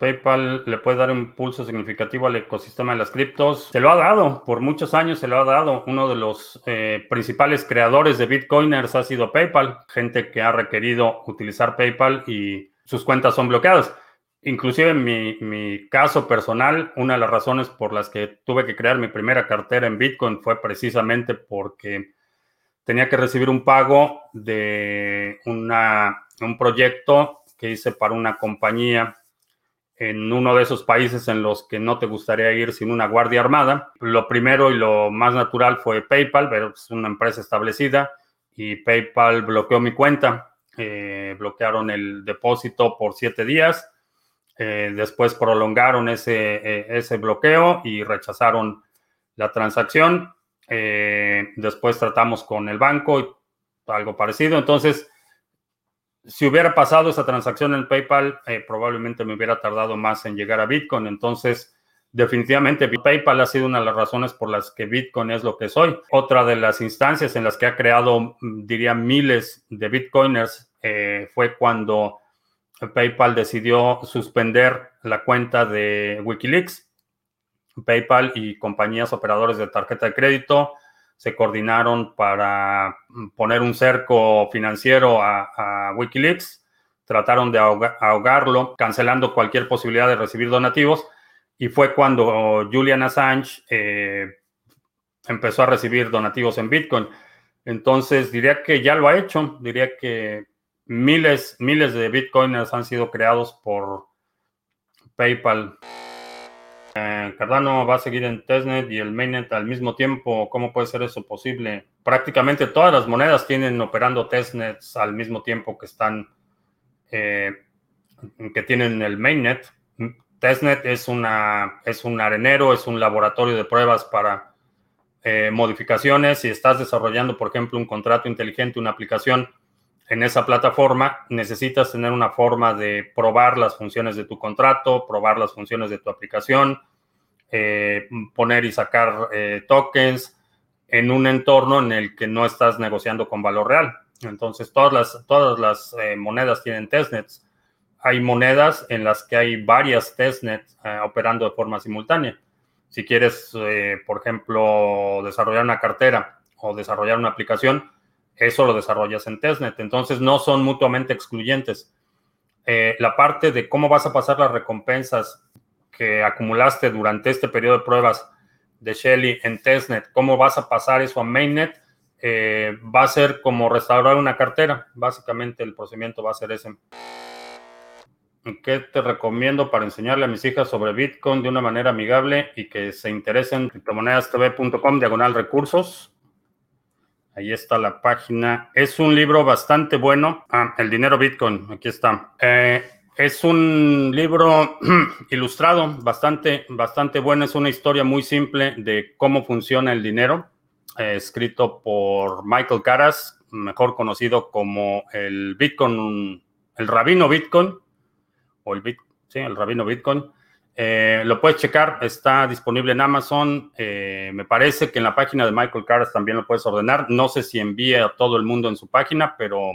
PayPal le puede dar un impulso significativo al ecosistema de las criptos. Se lo ha dado, por muchos años se lo ha dado. Uno de los eh, principales creadores de Bitcoiners ha sido PayPal, gente que ha requerido utilizar PayPal y sus cuentas son bloqueadas. Inclusive en mi, mi, caso personal, una de las razones por las que tuve que crear mi primera cartera en Bitcoin fue precisamente porque tenía que recibir un pago de una, un proyecto que hice para una compañía en uno de esos países en los que no te gustaría ir sin una guardia armada. Lo primero y lo más natural fue PayPal, pero es una empresa establecida y PayPal bloqueó mi cuenta. Eh, bloquearon el depósito por siete días. Eh, después prolongaron ese, eh, ese bloqueo y rechazaron la transacción. después tratamos con el banco y algo parecido. Entonces, si hubiera pasado esa transacción en PayPal, eh, probablemente me hubiera tardado más en llegar a Bitcoin. Entonces, definitivamente PayPal ha sido una de las razones por las que Bitcoin es lo que soy. Otra de las instancias en las que ha creado, mm, diría, miles de Bitcoiners eh, fue cuando PayPal decidió suspender la cuenta de Wikileaks. PayPal y compañías operadores de tarjeta de crédito se coordinaron para poner un cerco financiero a, Wikileaks, trataron de ahogarlo, cancelando cualquier posibilidad de recibir donativos, y fue cuando Julian Assange eh, empezó a recibir donativos en Bitcoin. Entonces, diría que ya lo ha hecho, diría que miles, miles de Bitcoiners han sido creados por PayPal. Eh, Cardano va a seguir en testnet y el mainnet al mismo tiempo. ¿Cómo puede ser eso posible? Prácticamente todas las monedas tienen operando testnets al mismo tiempo que están, eh, que tienen el mainnet. Testnet es, una, es un arenero, es un laboratorio de pruebas para eh, modificaciones. Si estás desarrollando, por ejemplo, un contrato inteligente, una aplicación en esa plataforma, necesitas tener una forma de probar las funciones de tu contrato, probar las funciones de tu aplicación, eh, poner y sacar eh, tokens en un entorno en el que no estás negociando con valor real. Entonces, todas las, todas las eh, monedas tienen testnets. Hay monedas en las que hay varias testnets operando de forma simultánea. Si quieres, por ejemplo, desarrollar una cartera o desarrollar una aplicación, eso lo desarrollas en testnet. Entonces no son mutuamente excluyentes. Eh, la parte de cómo vas a pasar las recompensas que acumulaste durante este periodo de pruebas de Shelly en testnet, cómo vas a pasar eso a mainnet, eh, va a ser como restaurar una cartera. Básicamente el procedimiento va a ser ese. ¿Qué te recomiendo para enseñarle a mis hijas sobre Bitcoin de una manera amigable y que se interesen en criptomonedastv.com diagonal recursos? Ahí está la página. Es un libro bastante bueno. Ah, El dinero Bitcoin, aquí está. Eh, es un libro ilustrado, bastante, bastante bueno. Es una historia muy simple de cómo funciona el dinero, eh, escrito por Michael Caras, mejor conocido como el Bitcoin, el rabino Bitcoin, o el, sí, el rabino Bitcoin. Eh, lo puedes checar, está disponible en Amazon. Eh, me parece que en la página de Michael Caras también lo puedes ordenar. No sé si envíe a todo el mundo en su página, pero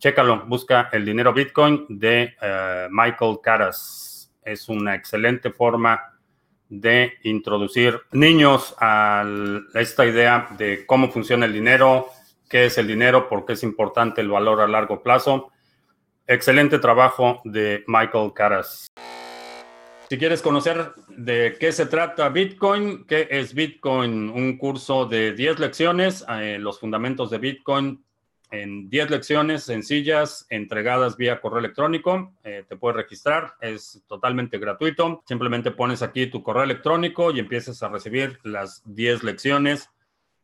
chécalo. Busca el dinero Bitcoin de eh, Michael Caras. Es una excelente forma de introducir niños a esta idea de cómo funciona el dinero, qué es el dinero, por qué es importante el valor a largo plazo. Excelente trabajo de Michael Caras. Si quieres conocer de qué se trata Bitcoin, qué es Bitcoin, un curso de 10 lecciones, eh, los fundamentos de Bitcoin en 10 lecciones sencillas, entregadas vía correo electrónico. Eh, te puedes registrar, es totalmente gratuito. Simplemente pones aquí tu correo electrónico y empiezas a recibir las 10 lecciones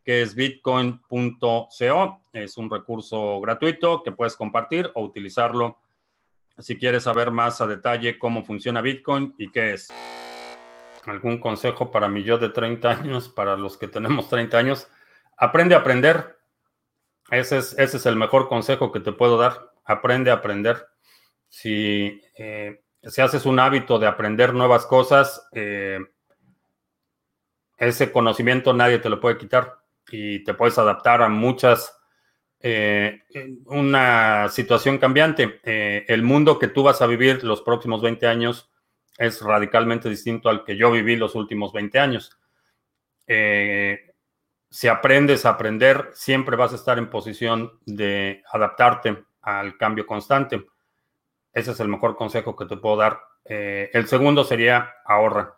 que es bitcoin.co. Es un recurso gratuito que puedes compartir o utilizarlo si quieres saber más a detalle cómo funciona Bitcoin y qué es. ¿Algún consejo para mi yo de 30 años, para los que tenemos 30 años? Aprende a aprender. Ese es, ese es el mejor consejo que te puedo dar. Aprende a aprender. Si, eh, si haces un hábito de aprender nuevas cosas, eh, ese conocimiento nadie te lo puede quitar y te puedes adaptar a muchas eh, una situación cambiante. Eh, el mundo que tú vas a vivir los próximos 20 años es radicalmente distinto al que yo viví los últimos 20 años. Eh, si aprendes a aprender, siempre vas a estar en posición de adaptarte al cambio constante. Ese es el mejor consejo que te puedo dar. El segundo sería ahorra.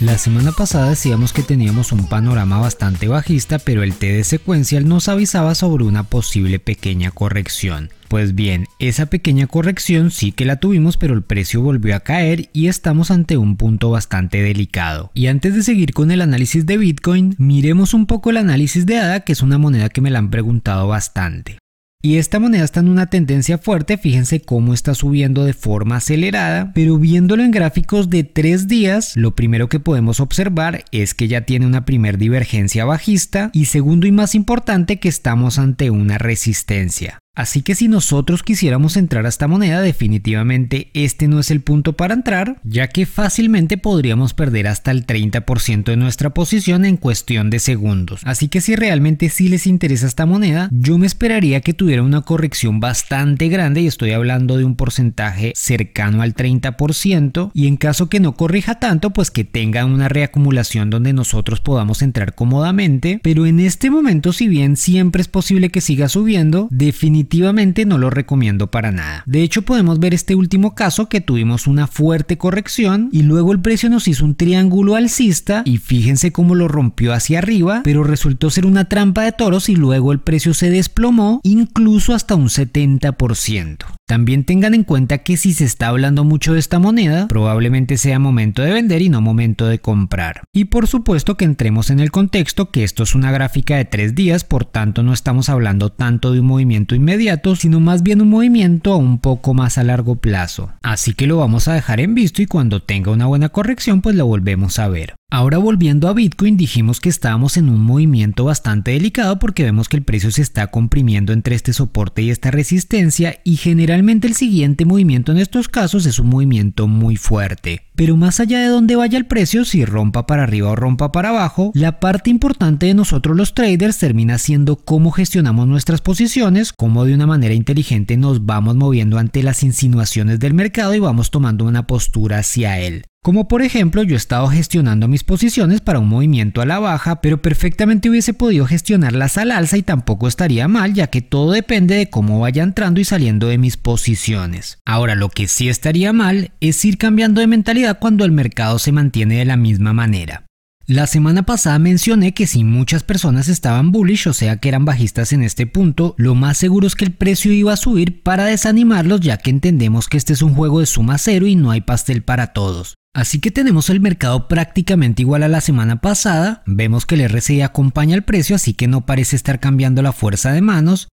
La semana pasada decíamos que teníamos un panorama bastante bajista, pero el TD secuencial nos avisaba sobre una posible pequeña corrección. Pues bien, esa pequeña corrección sí que la tuvimos, pero el precio volvió a caer y estamos ante un punto bastante delicado. Y antes de seguir con el análisis de Bitcoin, miremos un poco el análisis de ADA, que es una moneda que me la han preguntado bastante. Y esta moneda está en una tendencia fuerte, fíjense cómo está subiendo de forma acelerada, pero viéndolo en gráficos de 3 días, lo primero que podemos observar es que ya tiene una primer divergencia bajista y segundo y más importante que estamos ante una resistencia. Así que si nosotros quisiéramos entrar a esta moneda, definitivamente este no es el punto para entrar, ya que fácilmente podríamos perder hasta el 30% de nuestra posición en cuestión de segundos. Así que si realmente sí les interesa esta moneda, yo me esperaría que tuviera una corrección bastante grande y estoy hablando de un porcentaje cercano al 30% y en caso que no corrija tanto, pues que tenga una reacumulación donde nosotros podamos entrar cómodamente, pero en este momento si bien siempre es posible que siga subiendo, definitivamente definitivamente no lo recomiendo para nada. De hecho podemos ver este último caso que tuvimos una fuerte corrección y luego el precio nos hizo un triángulo alcista y fíjense cómo lo rompió hacia arriba, pero resultó ser una trampa de toros y luego el precio se desplomó incluso hasta un 70%. También tengan en cuenta que si se está hablando mucho de esta moneda, probablemente sea momento de vender y no momento de comprar. Y por supuesto que entremos en el contexto que esto es una gráfica de tres días, por tanto no estamos hablando tanto de un movimiento inmediato, sino más bien un movimiento un poco más a largo plazo. Así que lo vamos a dejar en visto y cuando tenga una buena corrección pues lo volvemos a ver. Ahora volviendo a Bitcoin dijimos que estábamos en un movimiento bastante delicado porque vemos que el precio se está comprimiendo entre este soporte y esta resistencia y generalmente el siguiente movimiento en estos casos es un movimiento muy fuerte. Pero más allá de dónde vaya el precio, si rompa para arriba o rompa para abajo, la parte importante de nosotros los traders termina siendo cómo gestionamos nuestras posiciones, cómo de una manera inteligente nos vamos moviendo ante las insinuaciones del mercado y vamos tomando una postura hacia él. Como por ejemplo yo he estado gestionando mis posiciones para un movimiento a la baja, pero perfectamente hubiese podido gestionarlas al alza y tampoco estaría mal, ya que todo depende de cómo vaya entrando y saliendo de mis posiciones. Ahora lo que sí estaría mal es ir cambiando de mentalidad cuando el mercado se mantiene de la misma manera. La semana pasada mencioné que si muchas personas estaban bullish, o sea que eran bajistas en este punto, lo más seguro es que el precio iba a subir para desanimarlos ya que entendemos que este es un juego de suma cero y no hay pastel para todos. Así que tenemos el mercado prácticamente igual a la semana pasada, vemos que el RSI acompaña el precio así que no parece estar cambiando la fuerza de manos,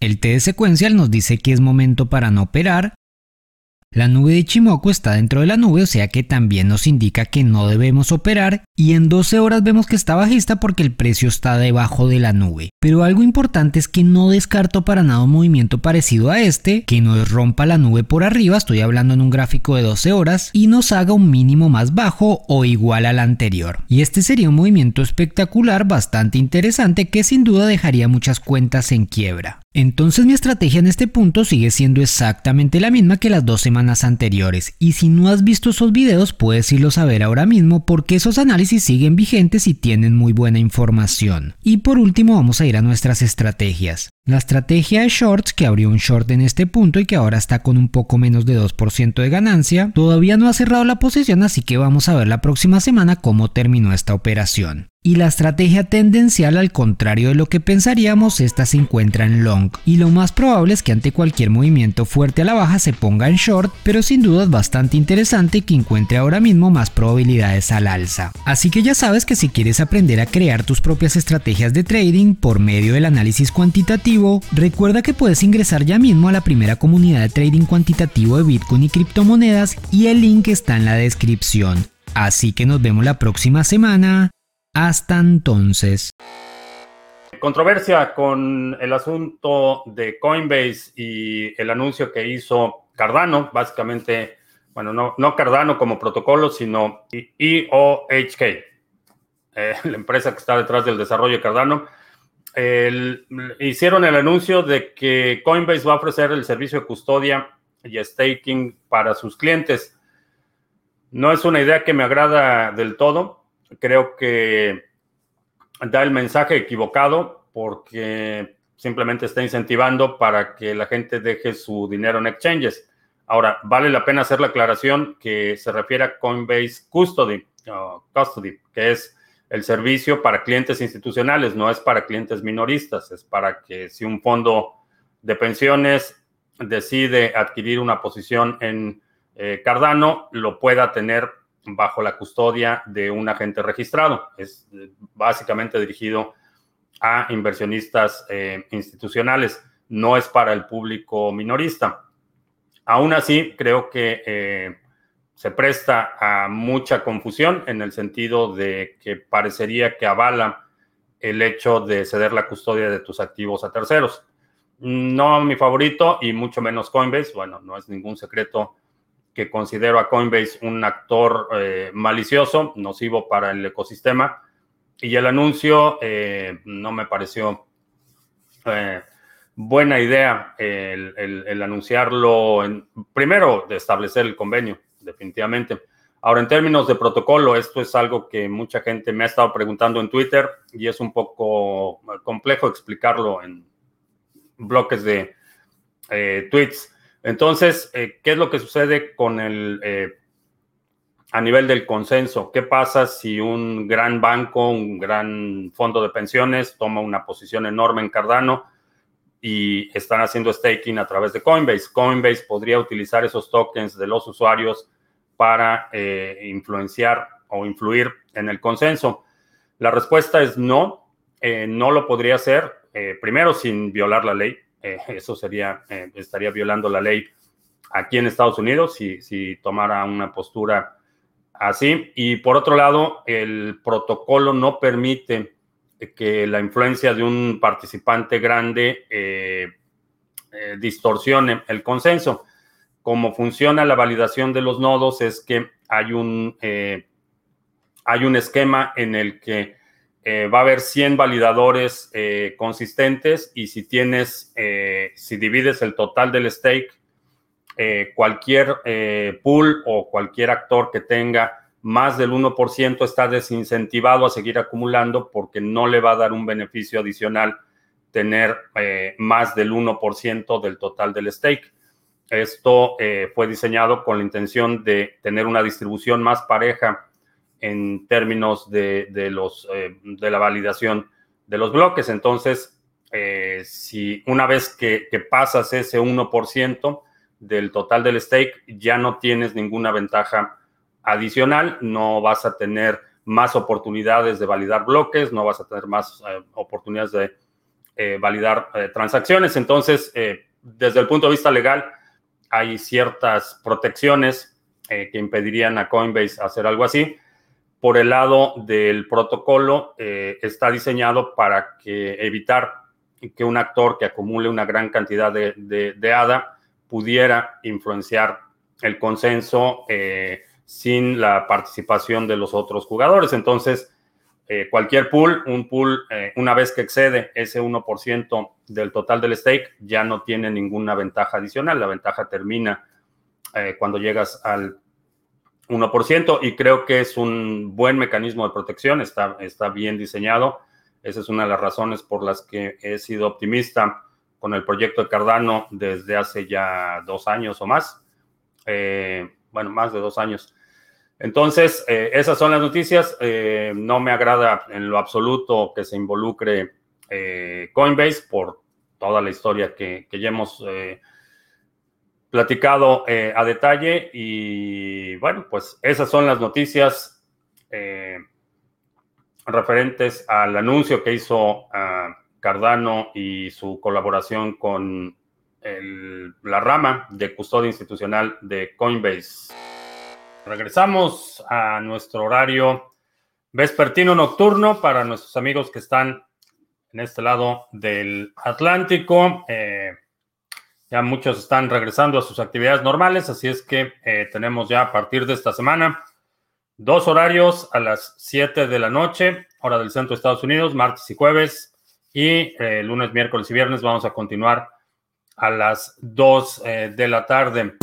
el T de secuencial nos dice que es momento para no operar, la nube de Ichimoku está dentro de la nube, o sea que también nos indica que no debemos operar y en 12 horas vemos que está bajista porque el precio está debajo de la nube. Pero algo importante es que no descarto para nada un movimiento parecido a este, que nos rompa la nube por arriba, estoy hablando en un gráfico de 12 horas, y nos haga un mínimo más bajo o igual al anterior. Y este sería un movimiento espectacular, bastante interesante, que sin duda dejaría muchas cuentas en quiebra. Entonces mi estrategia en este punto sigue siendo exactamente la misma que las dos semanas anteriores y si no has visto esos videos puedes irlos a ver ahora mismo porque esos análisis siguen vigentes y tienen muy buena información. Y por último vamos a ir a nuestras estrategias. La estrategia de shorts que abrió un short en este punto y que ahora está con un poco menos de 2% de ganancia, todavía no ha cerrado la posición así que vamos a ver la próxima semana cómo terminó esta operación. Y la estrategia tendencial, al contrario de lo que pensaríamos, esta se encuentra en long. Y lo más probable es que ante cualquier movimiento fuerte a la baja se ponga en short, pero sin duda es bastante interesante que encuentre ahora mismo más probabilidades al alza. Así que ya sabes que si quieres aprender a crear tus propias estrategias de trading por medio del análisis cuantitativo, recuerda que puedes ingresar ya mismo a la primera comunidad de trading cuantitativo de Bitcoin y criptomonedas y el link está en la descripción. Así que nos vemos la próxima semana. Hasta entonces. Controversia con el asunto de Coinbase y el anuncio que hizo Cardano, básicamente, bueno, no, no Cardano como protocolo, sino EOHK. la empresa que está detrás del desarrollo de Cardano, hicieron el anuncio de que Coinbase va a ofrecer el servicio de custodia y staking para sus clientes. No es una idea que me agrada del todo. Creo que da el mensaje equivocado porque simplemente está incentivando para que la gente deje su dinero en exchanges. Ahora, vale la pena hacer la aclaración que se refiere a Coinbase Custody, Custody, que es el servicio para clientes institucionales, no es para clientes minoristas, es para que si un fondo de pensiones decide adquirir una posición en eh, Cardano, lo pueda tener bajo la custodia de un agente registrado. Es eh, básicamente dirigido a inversionistas eh, institucionales, no es para el público minorista. Aún así, creo que se presta a mucha confusión en el sentido de que parecería que avala el hecho de ceder la custodia de tus activos a terceros. No mi favorito y mucho menos Coinbase. Bueno, no es ningún secreto que considero a Coinbase un actor eh, malicioso, nocivo para el ecosistema. Y el anuncio eh, no me pareció eh, buena idea el, anunciarlo, en, primero de establecer el convenio, definitivamente. Ahora, en términos de protocolo, esto es algo que mucha gente me ha estado preguntando en Twitter y es un poco complejo explicarlo en bloques de eh, tweets. Entonces, eh, ¿qué es lo que sucede con el eh, a nivel del consenso? ¿Qué pasa si un gran banco, un gran fondo de pensiones toma una posición enorme en Cardano y están haciendo staking a través de Coinbase? Coinbase podría utilizar esos tokens de los usuarios para influenciar o influir en el consenso. La respuesta es no, no lo podría hacer eh, primero sin violar la ley, eh, eso sería, eh, estaría violando la ley aquí en Estados Unidos si, si tomara una postura así. Y por otro lado, el protocolo no permite que la influencia de un participante grande distorsione el consenso. Como funciona la validación de los nodos es que hay un, hay un esquema en el que eh, va a haber 100 validadores eh, consistentes y si tienes, eh, si divides el total del stake, cualquier pool o cualquier actor que tenga más del 1% está desincentivado a seguir acumulando porque no le va a dar un beneficio adicional tener más del 1% del total del stake. Esto fue diseñado con la intención de tener una distribución más pareja en términos de, los, eh, de la validación de los bloques. Entonces, eh, si una vez que, pasas ese 1% del total del stake, ya no tienes ninguna ventaja adicional, no vas a tener más oportunidades de validar bloques, no vas a tener más eh, oportunidades de validar transacciones. Entonces, desde el punto de vista legal, hay ciertas protecciones que impedirían a Coinbase hacer algo así por el lado del protocolo, eh, está diseñado para que evitar que un actor que acumule una gran cantidad de, ADA pudiera influenciar el consenso eh, sin la participación de los otros jugadores. Entonces, eh, cualquier pool, un pool, una vez que excede ese 1% del total del stake, ya no tiene ninguna ventaja adicional. La ventaja termina cuando llegas al 1% y creo que es un buen mecanismo de protección, está, está bien diseñado. Esa es una de las razones por las que he sido optimista con el proyecto de Cardano desde hace ya dos años o más. Eh, bueno, más de dos años. Entonces, eh, esas son las noticias. Eh, no me agrada en lo absoluto que se involucre Coinbase por toda la historia que, ya hemos platicado eh, a detalle y bueno, pues esas son las noticias eh, referentes al anuncio que hizo ah, Cardano y su colaboración con la rama de custodia institucional de Coinbase. Regresamos a nuestro horario vespertino nocturno para nuestros amigos que están en este lado del Atlántico. Eh, ya muchos están regresando a sus actividades normales, así es que eh, tenemos ya a partir de esta semana Dos horarios a las 7 de la noche, hora del centro de Estados Unidos, martes y jueves. Y eh, lunes, miércoles y viernes vamos a continuar a las 2 eh, de la tarde.